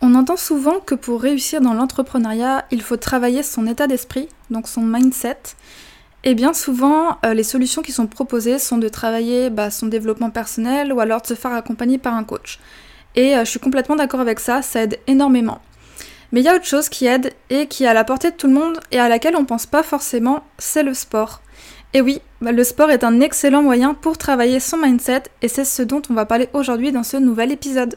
On entend souvent que pour réussir dans l'entrepreneuriat, il faut travailler son état d'esprit, donc son mindset. Et bien souvent, euh, les solutions qui sont proposées sont de travailler bah, son développement personnel ou alors de se faire accompagner par un coach. Et euh, je suis complètement d'accord avec ça, ça aide énormément. Mais il y a autre chose qui aide et qui est à la portée de tout le monde et à laquelle on pense pas forcément, c'est le sport. Et oui, bah, le sport est un excellent moyen pour travailler son mindset et c'est ce dont on va parler aujourd'hui dans ce nouvel épisode.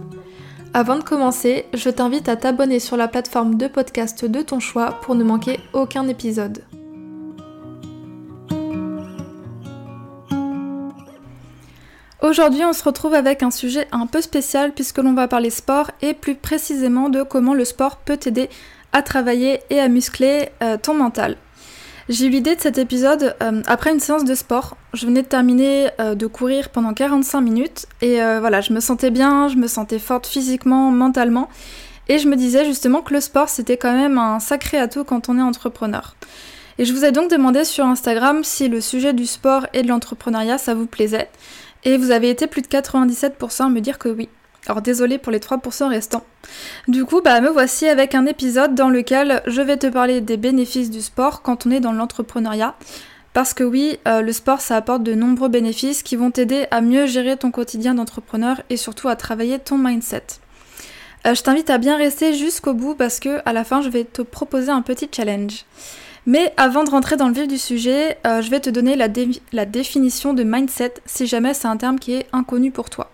Avant de commencer, je t'invite à t'abonner sur la plateforme de podcast de ton choix pour ne manquer aucun épisode. Aujourd'hui, on se retrouve avec un sujet un peu spécial puisque l'on va parler sport et plus précisément de comment le sport peut t'aider à travailler et à muscler euh, ton mental. J'ai eu l'idée de cet épisode euh, après une séance de sport. Je venais de terminer euh, de courir pendant 45 minutes et euh, voilà, je me sentais bien, je me sentais forte physiquement, mentalement. Et je me disais justement que le sport c'était quand même un sacré atout quand on est entrepreneur. Et je vous ai donc demandé sur Instagram si le sujet du sport et de l'entrepreneuriat ça vous plaisait. Et vous avez été plus de 97% à me dire que oui. Alors désolé pour les 3% restants. Du coup, bah me voici avec un épisode dans lequel je vais te parler des bénéfices du sport quand on est dans l'entrepreneuriat. Parce que oui, euh, le sport, ça apporte de nombreux bénéfices qui vont t'aider à mieux gérer ton quotidien d'entrepreneur et surtout à travailler ton mindset. Euh, je t'invite à bien rester jusqu'au bout parce que à la fin, je vais te proposer un petit challenge. Mais avant de rentrer dans le vif du sujet, euh, je vais te donner la, la définition de mindset si jamais c'est un terme qui est inconnu pour toi.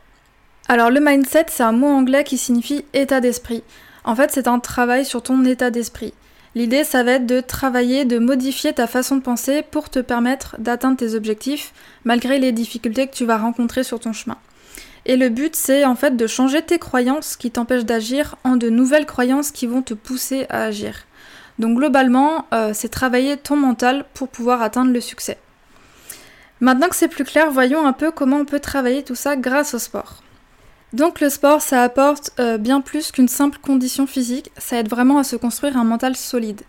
Alors le mindset, c'est un mot anglais qui signifie état d'esprit. En fait, c'est un travail sur ton état d'esprit. L'idée, ça va être de travailler, de modifier ta façon de penser pour te permettre d'atteindre tes objectifs malgré les difficultés que tu vas rencontrer sur ton chemin. Et le but, c'est en fait de changer tes croyances qui t'empêchent d'agir en de nouvelles croyances qui vont te pousser à agir. Donc globalement, euh, c'est travailler ton mental pour pouvoir atteindre le succès. Maintenant que c'est plus clair, voyons un peu comment on peut travailler tout ça grâce au sport. Donc le sport, ça apporte euh, bien plus qu'une simple condition physique, ça aide vraiment à se construire un mental solide.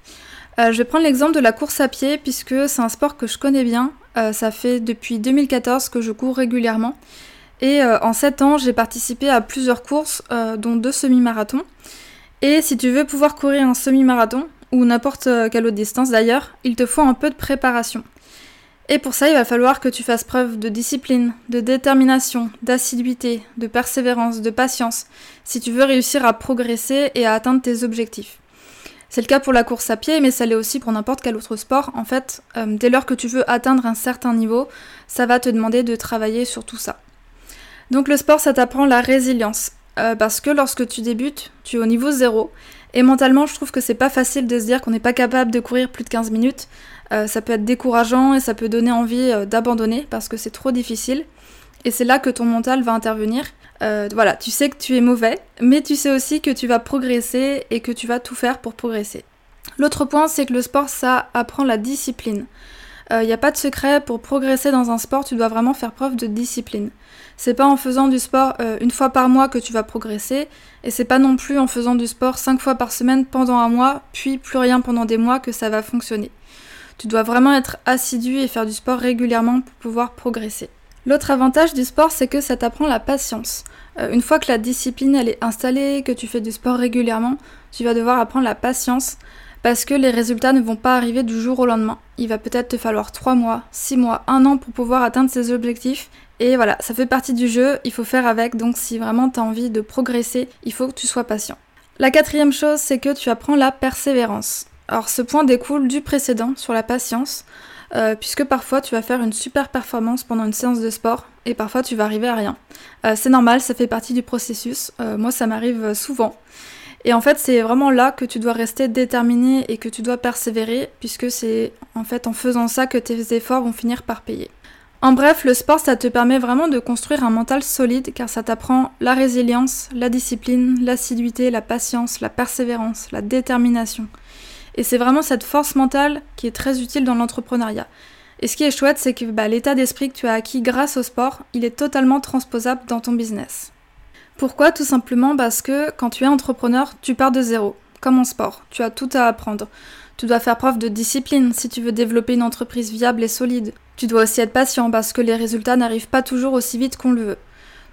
Euh, je vais prendre l'exemple de la course à pied puisque c'est un sport que je connais bien. Euh, ça fait depuis 2014 que je cours régulièrement. Et en 7 ans, j'ai participé à plusieurs courses, dont deux semi-marathons. Et si tu veux pouvoir courir un semi-marathon, ou n'importe quelle autre distance d'ailleurs, il te faut un peu de préparation. Et pour ça, il va falloir que tu fasses preuve de discipline, de détermination, d'assiduité, de persévérance, de patience, si tu veux réussir à progresser et à atteindre tes objectifs. C'est le cas pour la course à pied, mais ça l'est aussi pour n'importe quel autre sport. En fait, euh, dès lors que tu veux atteindre un certain niveau, ça va te demander de travailler sur tout ça. Donc le sport, ça t'apprend la résilience. Euh, parce que lorsque tu débutes, tu es au niveau zéro. Et mentalement, je trouve que c'est pas facile de se dire qu'on n'est pas capable de courir plus de 15 minutes. Euh, ça peut être décourageant et ça peut donner envie euh, d'abandonner parce que c'est trop difficile. Et c'est là que ton mental va intervenir. Euh, voilà, tu sais que tu es mauvais, mais tu sais aussi que tu vas progresser et que tu vas tout faire pour progresser. L'autre point, c'est que le sport, ça apprend la discipline. Il n'y a pas de secret, pour progresser dans un sport, tu dois vraiment faire preuve de discipline. C'est pas en faisant du sport une fois par mois que tu vas progresser, et c'est pas non plus en faisant du sport cinq fois par semaine pendant un mois, puis plus rien pendant des mois que ça va fonctionner. Tu dois vraiment être assidu et faire du sport régulièrement pour pouvoir progresser. L'autre avantage du sport, c'est que ça t'apprend la patience. Euh, une fois que la discipline elle est installée, que tu fais du sport régulièrement, tu vas devoir apprendre la patience parce que les résultats ne vont pas arriver du jour au lendemain. Il va peut-être te falloir 3 mois, 6 mois, 1 an pour pouvoir atteindre ces objectifs. Et voilà, ça fait partie du jeu, il faut faire avec, donc si vraiment tu as envie de progresser, il faut que tu sois patient. La quatrième chose, c'est que tu apprends la persévérance. Alors ce point découle du précédent sur la patience, euh, puisque parfois tu vas faire une super performance pendant une séance de sport et parfois tu vas arriver à rien. Euh, c'est normal, ça fait partie du processus. Euh, moi ça m'arrive souvent. Et en fait c'est vraiment là que tu dois rester déterminé et que tu dois persévérer, puisque c'est en fait en faisant ça que tes efforts vont finir par payer. En bref, le sport, ça te permet vraiment de construire un mental solide car ça t'apprend la résilience, la discipline, l'assiduité, la patience, la persévérance, la détermination. Et c'est vraiment cette force mentale qui est très utile dans l'entrepreneuriat. Et ce qui est chouette, c'est que bah, l'état d'esprit que tu as acquis grâce au sport, il est totalement transposable dans ton business. Pourquoi? Tout simplement parce que quand tu es entrepreneur, tu pars de zéro, comme en sport. Tu as tout à apprendre. Tu dois faire preuve de discipline si tu veux développer une entreprise viable et solide. Tu dois aussi être patient parce que les résultats n'arrivent pas toujours aussi vite qu'on le veut.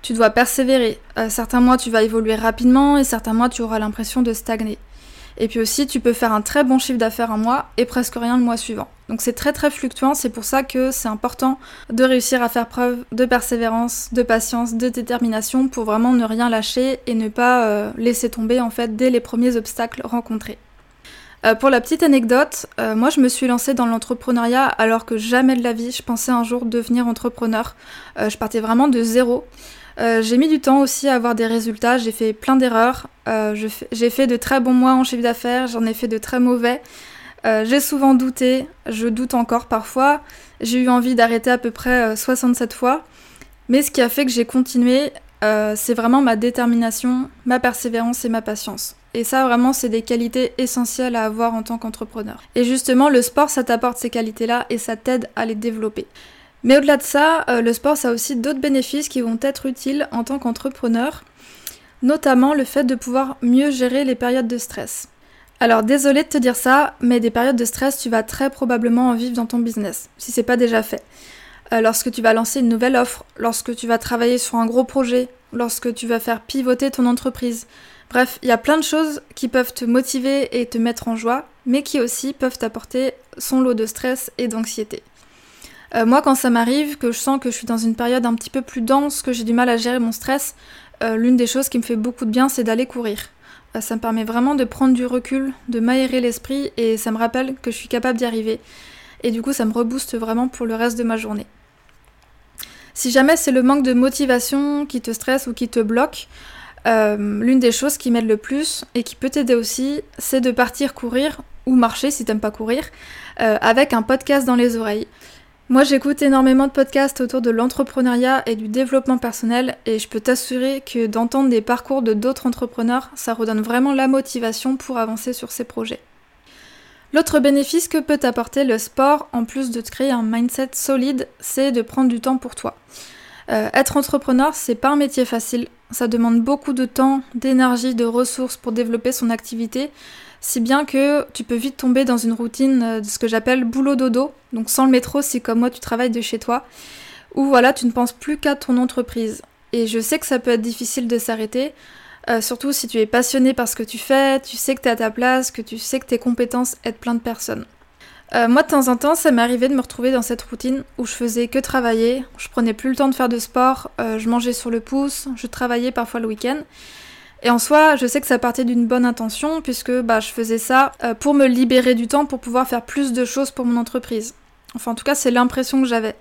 Tu dois persévérer. Euh, certains mois, tu vas évoluer rapidement et certains mois, tu auras l'impression de stagner. Et puis aussi, tu peux faire un très bon chiffre d'affaires un mois et presque rien le mois suivant. Donc c'est très très fluctuant, c'est pour ça que c'est important de réussir à faire preuve de persévérance, de patience, de détermination pour vraiment ne rien lâcher et ne pas euh, laisser tomber en fait dès les premiers obstacles rencontrés. Euh, pour la petite anecdote, euh, moi je me suis lancée dans l'entrepreneuriat alors que jamais de la vie je pensais un jour devenir entrepreneur. Je partais vraiment de zéro. j'ai mis du temps aussi à avoir des résultats, j'ai fait plein d'erreurs, j'ai fait de très bons mois en chiffre d'affaires, j'en ai fait de très mauvais. J'ai souvent douté, je doute encore parfois, j'ai eu envie d'arrêter à peu près 67 fois, mais ce qui a fait que j'ai continué, c'est vraiment ma détermination, ma persévérance et ma patience. Et ça, vraiment, c'est des qualités essentielles à avoir en tant qu'entrepreneur. Et justement, le sport, ça t'apporte ces qualités-là et ça t'aide à les développer. Mais au-delà de ça, euh, le sport, ça a aussi d'autres bénéfices qui vont être utiles en tant qu'entrepreneur, notamment le fait de pouvoir mieux gérer les périodes de stress. Alors désolé de te dire ça, mais des périodes de stress, tu vas très probablement en vivre dans ton business, si c'est pas déjà fait. Euh, lorsque tu vas lancer une nouvelle offre, lorsque tu vas travailler sur un gros projet, lorsque tu vas faire pivoter ton entreprise, Bref, il y a plein de choses qui peuvent te motiver et te mettre en joie, mais qui aussi peuvent t'apporter son lot de stress et d'anxiété. Euh, moi, quand ça m'arrive, que je sens que je suis dans une période un petit peu plus dense, que j'ai du mal à gérer mon stress, euh, l'une des choses qui me fait beaucoup de bien, c'est d'aller courir. Euh, ça me permet vraiment de prendre du recul, de m'aérer l'esprit, et ça me rappelle que je suis capable d'y arriver. Et du coup, ça me rebooste vraiment pour le reste de ma journée. Si jamais c'est le manque de motivation qui te stresse ou qui te bloque, euh, l'une des choses qui m'aide le plus et qui peut t'aider aussi, c'est de partir courir ou marcher si t'aimes pas courir, euh, avec un podcast dans les oreilles. Moi j'écoute énormément de podcasts autour de l'entrepreneuriat et du développement personnel et je peux t'assurer que d'entendre des parcours de d'autres entrepreneurs, ça redonne vraiment la motivation pour avancer sur ces projets. L'autre bénéfice que peut t'apporter le sport, en plus de te créer un mindset solide, c'est de prendre du temps pour toi. Euh, être entrepreneur, c'est pas un métier facile. Ça demande beaucoup de temps, d'énergie, de ressources pour développer son activité, si bien que tu peux vite tomber dans une routine euh, de ce que j'appelle boulot dodo, donc sans le métro si comme moi tu travailles de chez toi, où voilà, tu ne penses plus qu'à ton entreprise. Et je sais que ça peut être difficile de s'arrêter, euh, surtout si tu es passionné par ce que tu fais, tu sais que tu es à ta place, que tu sais que tes compétences aident plein de personnes. Euh, moi, de temps en temps, ça m'est arrivé de me retrouver dans cette routine où je faisais que travailler, je prenais plus le temps de faire de sport, je mangeais sur le pouce, je travaillais parfois le week-end. Et en soi, je sais que ça partait d'une bonne intention puisque bah, je faisais ça euh, pour me libérer du temps pour pouvoir faire plus de choses pour mon entreprise. Enfin, en tout cas, c'est l'impression que j'avais.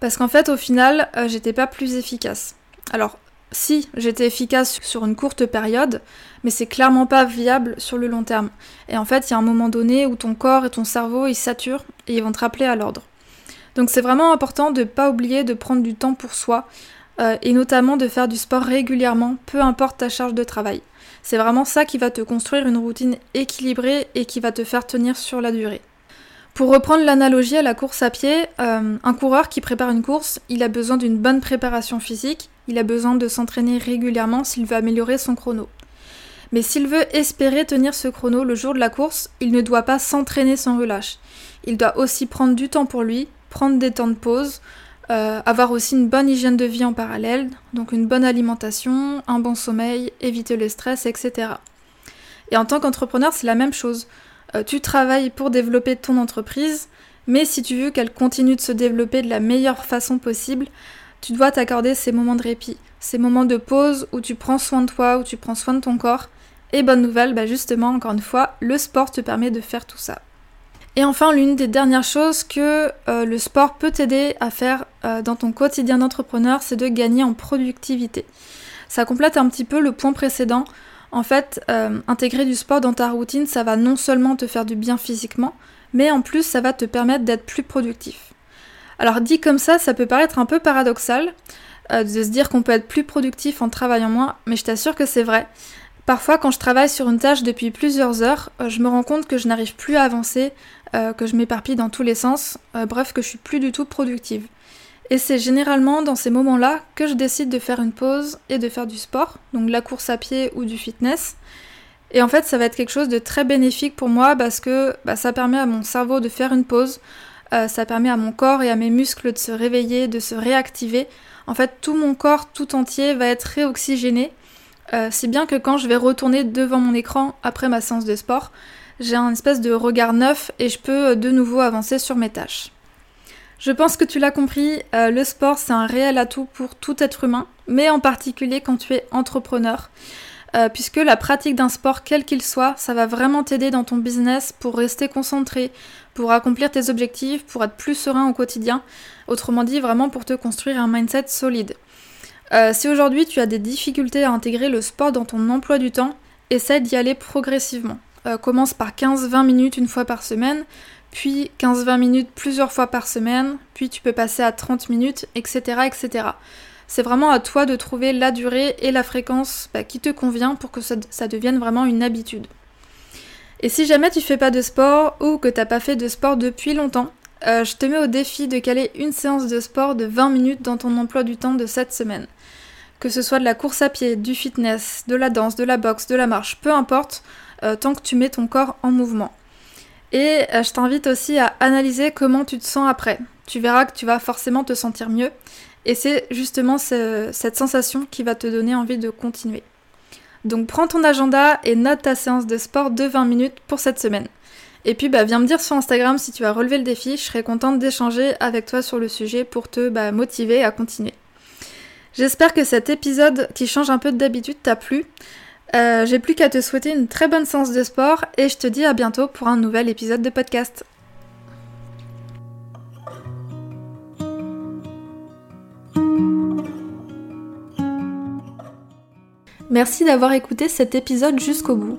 Parce qu'en fait, au final, j'étais pas plus efficace. Alors, si j'étais efficace sur une courte période, mais c'est clairement pas viable sur le long terme. Et en fait, il y a un moment donné où ton corps et ton cerveau ils saturent et ils vont te rappeler à l'ordre. Donc c'est vraiment important de ne pas oublier de prendre du temps pour soi euh, et notamment de faire du sport régulièrement, peu importe ta charge de travail. C'est vraiment ça qui va te construire une routine équilibrée et qui va te faire tenir sur la durée. Pour reprendre l'analogie à la course à pied, euh, un coureur qui prépare une course, il a besoin d'une bonne préparation physique, il a besoin de s'entraîner régulièrement s'il veut améliorer son chrono. Mais s'il veut espérer tenir ce chrono le jour de la course, il ne doit pas s'entraîner sans relâche. Il doit aussi prendre du temps pour lui, prendre des temps de pause, euh, avoir aussi une bonne hygiène de vie en parallèle, donc une bonne alimentation, un bon sommeil, éviter le stress, etc. Et en tant qu'entrepreneur, c'est la même chose. Euh, tu travailles pour développer ton entreprise, mais si tu veux qu'elle continue de se développer de la meilleure façon possible, tu dois t'accorder ces moments de répit, ces moments de pause où tu prends soin de toi, où tu prends soin de ton corps. Et bonne nouvelle, bah justement, encore une fois, le sport te permet de faire tout ça. Et enfin, l'une des dernières choses que euh, le sport peut t'aider à faire euh, dans ton quotidien d'entrepreneur, c'est de gagner en productivité. Ça complète un petit peu le point précédent en fait, euh, intégrer du sport dans ta routine, ça va non seulement te faire du bien physiquement, mais en plus ça va te permettre d'être plus productif. Alors dit comme ça, ça peut paraître un peu paradoxal de se dire qu'on peut être plus productif en travaillant moins, mais je t'assure que c'est vrai. Parfois, quand je travaille sur une tâche depuis plusieurs heures, je me rends compte que je n'arrive plus à avancer, euh, que je m'éparpille dans tous les sens, bref, que je suis plus du tout productive. Et c'est généralement dans ces moments-là que je décide de faire une pause et de faire du sport, donc la course à pied ou du fitness. Et en fait, ça va être quelque chose de très bénéfique pour moi parce que bah, ça permet à mon cerveau de faire une pause, euh, ça permet à mon corps et à mes muscles de se réveiller, de se réactiver. En fait, tout mon corps tout entier va être réoxygéné. Euh, si bien que quand je vais retourner devant mon écran après ma séance de sport, j'ai un espèce de regard neuf et je peux euh, de nouveau avancer sur mes tâches. Je pense que tu l'as compris, le sport c'est un réel atout pour tout être humain, mais en particulier quand tu es entrepreneur. Euh, puisque la pratique d'un sport, quel qu'il soit, ça va vraiment t'aider dans ton business pour rester concentré, pour accomplir tes objectifs, pour être plus serein au quotidien. Autrement dit, vraiment pour te construire un mindset solide. Euh, si aujourd'hui tu as des difficultés à intégrer le sport dans ton emploi du temps, essaie d'y aller progressivement. Euh, commence par 15-20 minutes une fois par semaine, puis 15-20 minutes plusieurs fois par semaine, puis tu peux passer à 30 minutes, etc. etc. C'est vraiment à toi de trouver la durée et la fréquence bah, qui te convient pour que ça, devienne vraiment une habitude. Et si jamais tu fais pas de sport ou que t'as pas fait de sport depuis longtemps, euh, je te mets au défi de caler une séance de sport de 20 minutes dans ton emploi du temps de cette semaine. Que ce soit de la course à pied, du fitness, de la danse, de la boxe, de la marche, peu importe, euh, tant que tu mets ton corps en mouvement. Et euh, je t'invite aussi à analyser comment tu te sens après. Tu verras que tu vas forcément te sentir mieux et c'est justement cette sensation qui va te donner envie de continuer. Donc prends ton agenda et note ta séance de sport de 20 minutes pour cette semaine. Et puis bah, viens me dire sur Instagram si tu as relevé le défi, je serais contente d'échanger avec toi sur le sujet pour te bah, motiver à continuer. J'espère que cet épisode qui change un peu d'habitude t'a plu. Euh, j'ai plus qu'à te souhaiter une très bonne séance de sport et je te dis à bientôt pour un nouvel épisode de podcast. Merci d'avoir écouté cet épisode jusqu'au bout.